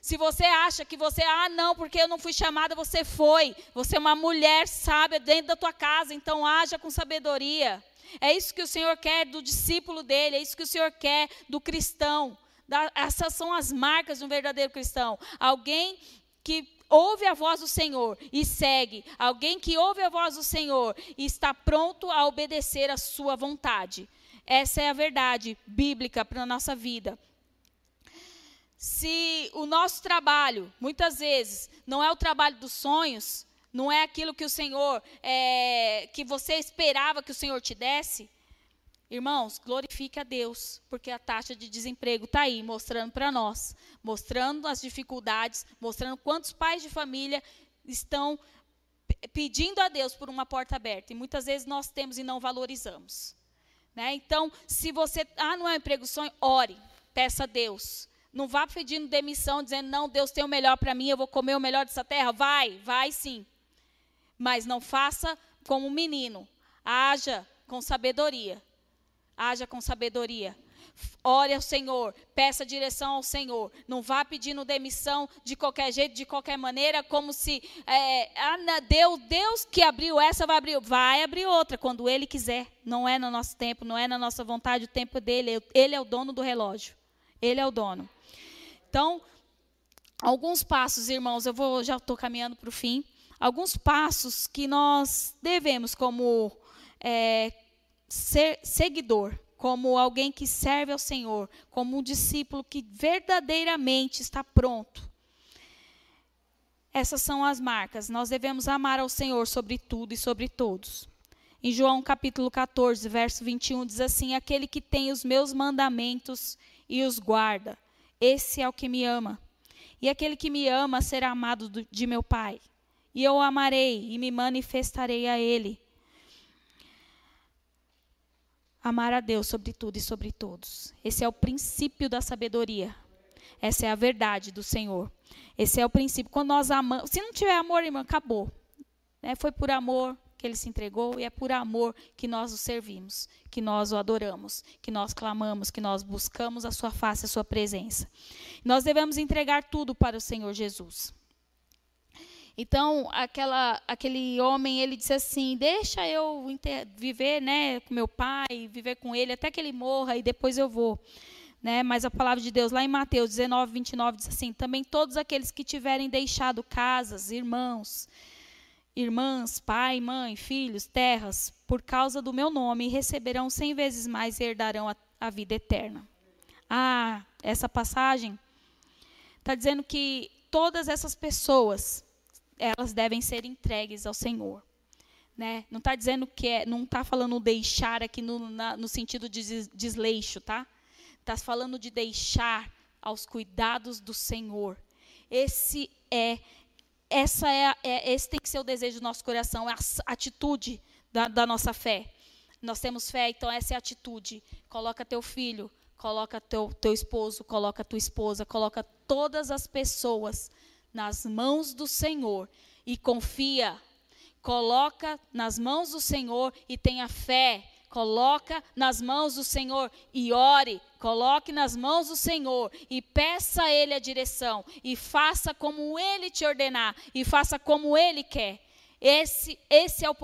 Se você acha que você, ah, não, porque eu não fui chamada, você foi. Você é uma mulher sábia dentro da tua casa, então haja com sabedoria. É isso que o Senhor quer do discípulo dele, é isso que o Senhor quer do cristão. essas são as marcas de um verdadeiro cristão. Alguém que ouve a voz do Senhor e segue, alguém que ouve a voz do Senhor e está pronto a obedecer a sua vontade. Essa é a verdade bíblica para a nossa vida. Se o nosso trabalho, muitas vezes, não é o trabalho dos sonhos, não é aquilo que o Senhor, é, que você esperava que o Senhor te desse, Irmãos, glorifique a Deus, porque a taxa de desemprego está aí, mostrando para nós, mostrando as dificuldades, mostrando quantos pais de família estão pedindo a Deus por uma porta aberta. E muitas vezes nós temos e não valorizamos. Né? Então, se você. Ah, não é um emprego sonho, ore, peça a Deus. Não vá pedindo demissão, dizendo, não, Deus tem o melhor para mim, eu vou comer o melhor dessa terra. Vai, vai sim. Mas não faça como um menino. Haja com sabedoria. Haja com sabedoria. Ore ao Senhor, peça direção ao Senhor. Não vá pedindo demissão de qualquer jeito, de qualquer maneira, como se é, ah, Deus, Deus que abriu essa vai abrir, vai abrir outra quando Ele quiser. Não é no nosso tempo, não é na nossa vontade, o tempo dele. Ele é o dono do relógio. Ele é o dono. Então, alguns passos, irmãos, eu vou já estou caminhando para o fim. Alguns passos que nós devemos como é, ser, seguidor como alguém que serve ao Senhor, como um discípulo que verdadeiramente está pronto. Essas são as marcas. Nós devemos amar ao Senhor sobre tudo e sobre todos. Em João capítulo 14, verso 21, diz assim: Aquele que tem os meus mandamentos e os guarda, esse é o que me ama. E aquele que me ama será amado de meu Pai. E eu o amarei e me manifestarei a ele. Amar a Deus sobre tudo e sobre todos. Esse é o princípio da sabedoria. Essa é a verdade do Senhor. Esse é o princípio. Quando nós amamos. Se não tiver amor, irmão, acabou. É, foi por amor que ele se entregou e é por amor que nós o servimos, que nós o adoramos, que nós clamamos, que nós buscamos a sua face, a sua presença. Nós devemos entregar tudo para o Senhor Jesus. Então, aquela, aquele homem, ele disse assim: Deixa eu viver né, com meu pai, viver com ele até que ele morra e depois eu vou. Né? Mas a palavra de Deus, lá em Mateus 19, 29, diz assim: Também todos aqueles que tiverem deixado casas, irmãos, irmãs, pai, mãe, filhos, terras, por causa do meu nome, receberão cem vezes mais e herdarão a, a vida eterna. Ah, essa passagem está dizendo que todas essas pessoas elas devem ser entregues ao Senhor. Né? Não está dizendo que é, não está falando deixar aqui no, na, no sentido de desleixo, tá? Está falando de deixar aos cuidados do Senhor. Esse é, essa é, é, esse tem que ser o desejo do nosso coração, é a atitude da, da nossa fé. Nós temos fé, então essa é a atitude. Coloca teu filho, coloca teu, teu esposo, coloca tua esposa, coloca todas as pessoas nas mãos do Senhor e confia. Coloca nas mãos do Senhor e tenha fé. Coloca nas mãos do Senhor e ore. Coloque nas mãos do Senhor e peça a Ele a direção. E faça como Ele te ordenar. E faça como Ele quer. Esse, esse é o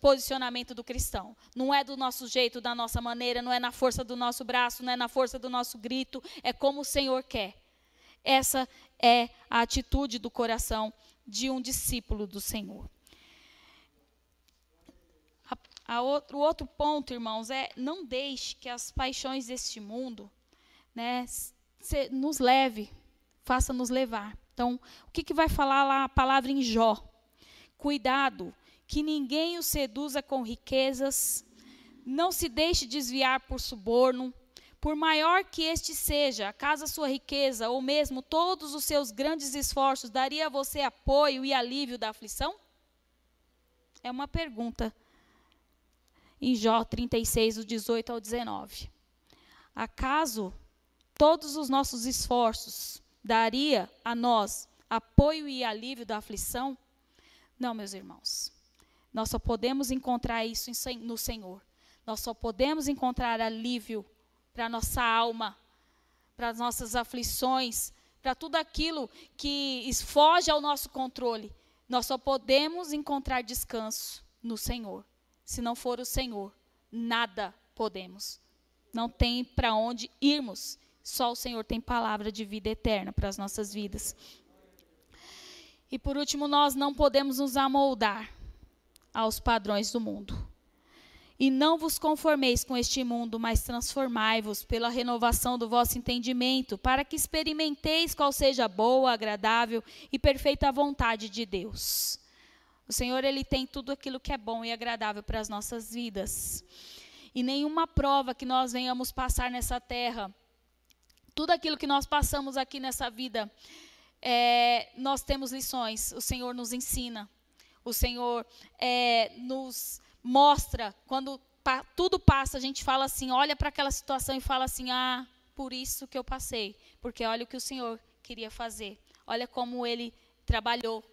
posicionamento do cristão. Não é do nosso jeito, da nossa maneira, não é na força do nosso braço, não é na força do nosso grito, é como o Senhor quer. Essa é a atitude do coração de um discípulo do Senhor. A, a outro, o outro ponto, irmãos, é não deixe que as paixões deste mundo né, se, nos leve, faça-nos levar. Então, o que, que vai falar lá a palavra em Jó? Cuidado, que ninguém o seduza com riquezas, não se deixe desviar por suborno, por maior que este seja, acaso a sua riqueza, ou mesmo todos os seus grandes esforços, daria a você apoio e alívio da aflição? É uma pergunta. Em Jó 36, do 18 ao 19. Acaso todos os nossos esforços daria a nós apoio e alívio da aflição? Não, meus irmãos. Nós só podemos encontrar isso no Senhor. Nós só podemos encontrar alívio para a nossa alma, para as nossas aflições, para tudo aquilo que foge ao nosso controle. Nós só podemos encontrar descanso no Senhor. Se não for o Senhor, nada podemos. Não tem para onde irmos. Só o Senhor tem palavra de vida eterna para as nossas vidas. E por último, nós não podemos nos amoldar aos padrões do mundo. E não vos conformeis com este mundo, mas transformai-vos pela renovação do vosso entendimento, para que experimenteis qual seja a boa, agradável e perfeita vontade de Deus. O Senhor, Ele tem tudo aquilo que é bom e agradável para as nossas vidas. E nenhuma prova que nós venhamos passar nessa terra, tudo aquilo que nós passamos aqui nessa vida, é, nós temos lições, o Senhor nos ensina, o Senhor é, nos mostra quando pa, tudo passa, a gente fala assim, olha para aquela situação e fala assim: ah, por isso que eu passei, porque olha o que o Senhor queria fazer, olha como Ele trabalhou.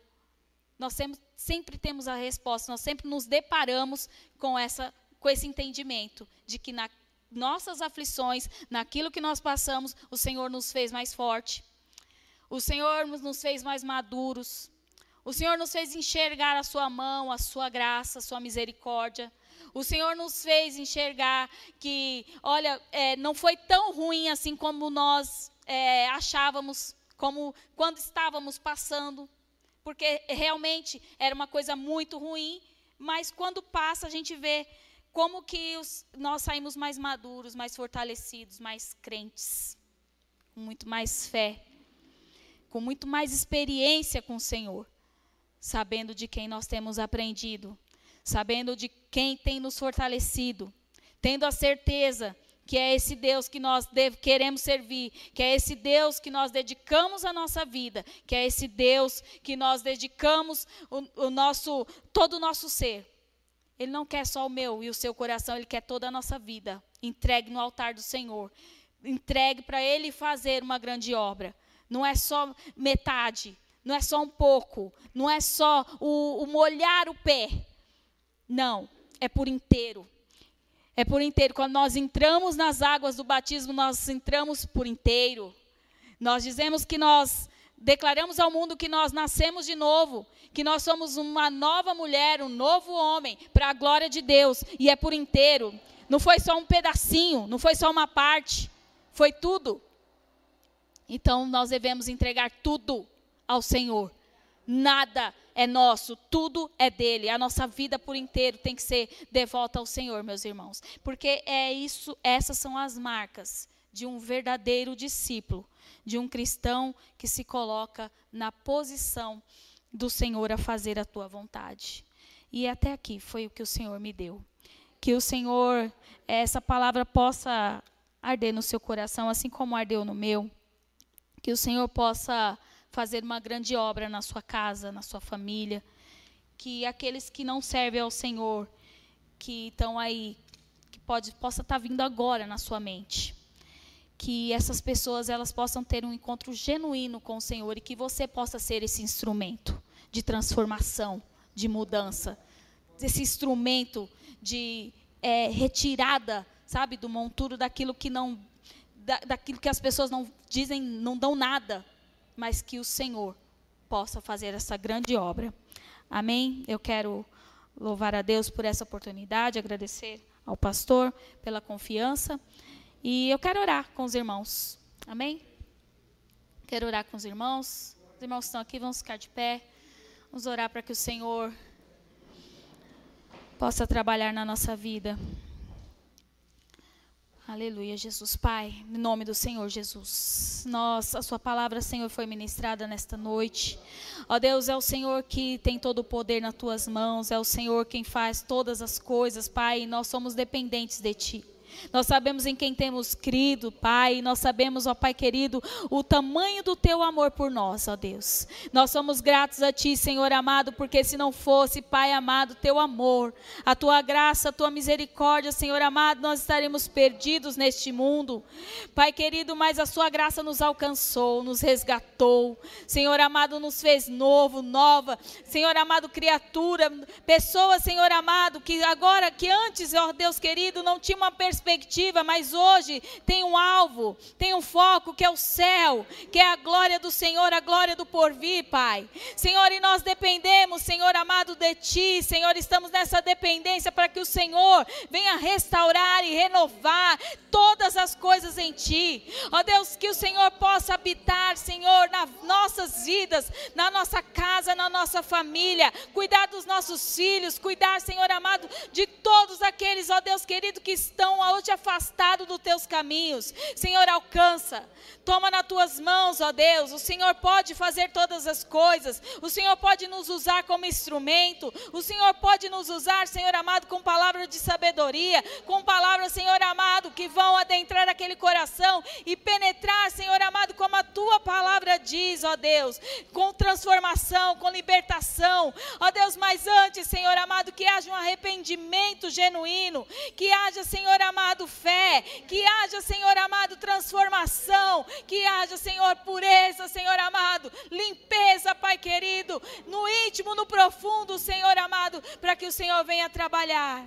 Nós sempre, temos a resposta, nós sempre nos deparamos com essa com esse entendimento de que na nossas aflições, naquilo que nós passamos, o Senhor nos fez mais forte. O Senhor nos fez mais maduros. O Senhor nos fez enxergar a sua mão, a sua graça, a sua misericórdia. O Senhor nos fez enxergar que, olha, é, não foi tão ruim assim como nós é, achávamos, como quando estávamos passando, porque realmente era uma coisa muito ruim, mas quando passa a gente vê como que os, nós saímos mais maduros, mais fortalecidos, mais crentes, com muito mais fé, com muito mais experiência com o Senhor, sabendo de quem nós temos aprendido, sabendo de quem tem nos fortalecido, tendo a certeza que é esse Deus que nós queremos servir, que é esse Deus que nós dedicamos a nossa vida, que é esse Deus que nós dedicamos o, o nosso todo o nosso ser. Ele não quer só o meu e o seu coração, ele quer toda a nossa vida. Entregue no altar do Senhor. Entregue para ele fazer uma grande obra. Não é só metade, não é só um pouco, não é só o, o molhar o pé. Não, é por inteiro. É por inteiro. Quando nós entramos nas águas do batismo, nós entramos por inteiro. Nós dizemos que nós declaramos ao mundo que nós nascemos de novo, que nós somos uma nova mulher, um novo homem, para a glória de Deus, e é por inteiro. Não foi só um pedacinho, não foi só uma parte, foi tudo. Então nós devemos entregar tudo ao Senhor. Nada é nosso, tudo é dele. A nossa vida por inteiro tem que ser devota ao Senhor, meus irmãos. Porque é isso, essas são as marcas de um verdadeiro discípulo, de um cristão que se coloca na posição do Senhor a fazer a tua vontade. E até aqui foi o que o Senhor me deu. Que o Senhor, essa palavra possa arder no seu coração, assim como ardeu no meu. Que o Senhor possa fazer uma grande obra na sua casa, na sua família. Que aqueles que não servem ao Senhor, que estão aí, que pode, possa estar vindo agora na sua mente. Que essas pessoas elas possam ter um encontro genuíno com o Senhor e que você possa ser esse instrumento de transformação, de mudança, esse instrumento de é, retirada, sabe, do monturo daquilo que não, da, daquilo que as pessoas não dizem, não dão nada, mas que o Senhor possa fazer essa grande obra. Amém? Eu quero louvar a Deus por essa oportunidade, agradecer ao pastor pela confiança. E eu quero orar com os irmãos. Amém? Quero orar com os irmãos. Os irmãos estão aqui, vamos ficar de pé. Vamos orar para que o Senhor possa trabalhar na nossa vida. Aleluia, Jesus Pai, em nome do Senhor Jesus. Nós, a Sua palavra, Senhor, foi ministrada nesta noite. Ó Deus, é o Senhor que tem todo o poder nas Tuas mãos, é o Senhor quem faz todas as coisas, Pai, e nós somos dependentes de Ti. Nós sabemos em quem temos crido, Pai. Nós sabemos, ó Pai querido, o tamanho do teu amor por nós, ó Deus. Nós somos gratos a Ti, Senhor amado, porque se não fosse, Pai amado, teu amor, a tua graça, a tua misericórdia, Senhor amado, nós estaríamos perdidos neste mundo. Pai querido, mas a Sua graça nos alcançou, nos resgatou. Senhor amado, nos fez novo, nova. Senhor amado, criatura, pessoa, Senhor amado, que agora, que antes, ó Deus querido, não tinha uma perspectiva perspectiva, mas hoje tem um alvo, tem um foco que é o céu, que é a glória do Senhor, a glória do porvir, Pai. Senhor, e nós dependemos, Senhor amado, de Ti, Senhor, estamos nessa dependência para que o Senhor venha restaurar e renovar todas as coisas em Ti. Ó Deus, que o Senhor possa habitar, Senhor, nas nossas vidas, na nossa casa, na nossa família, cuidar dos nossos filhos, cuidar, Senhor amado, de todos aqueles, ó Deus querido, que estão ao ou te afastado dos teus caminhos. Senhor, alcança. Toma nas tuas mãos, ó Deus. O Senhor pode fazer todas as coisas. O Senhor pode nos usar como instrumento. O Senhor pode nos usar, Senhor amado, com palavras de sabedoria, com palavras, Senhor amado, que vão adentrar aquele coração e penetrar, Senhor amado, como a tua palavra diz, ó Deus, com transformação, com libertação. Ó Deus, mas antes, Senhor amado, que haja um arrependimento genuíno, que haja, Senhor amado, fé, que haja, Senhor amado, transformação, que haja, Senhor, pureza, Senhor amado, limpeza, Pai querido, no íntimo, no profundo, Senhor amado, para que o Senhor venha trabalhar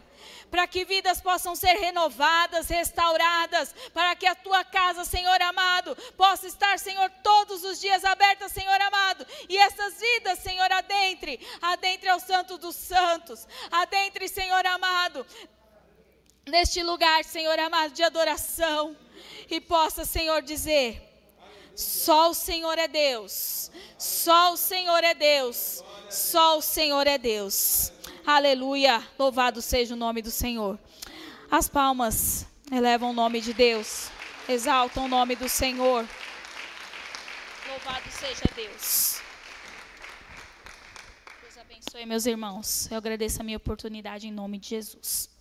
para que vidas possam ser renovadas, restauradas, para que a tua casa, Senhor amado, possa estar, Senhor, todos os dias aberta, Senhor amado, e essas vidas, Senhor, adentre, adentre ao Santo dos Santos, adentre, Senhor amado, neste lugar, Senhor amado, de adoração, e possa, Senhor, dizer: só o Senhor é Deus. Só o Senhor é Deus. Só o Senhor é Deus. Aleluia. Louvado seja o nome do Senhor. As palmas elevam o nome de Deus. Exaltam o nome do Senhor. Louvado seja Deus. Deus abençoe meus irmãos. Eu agradeço a minha oportunidade em nome de Jesus.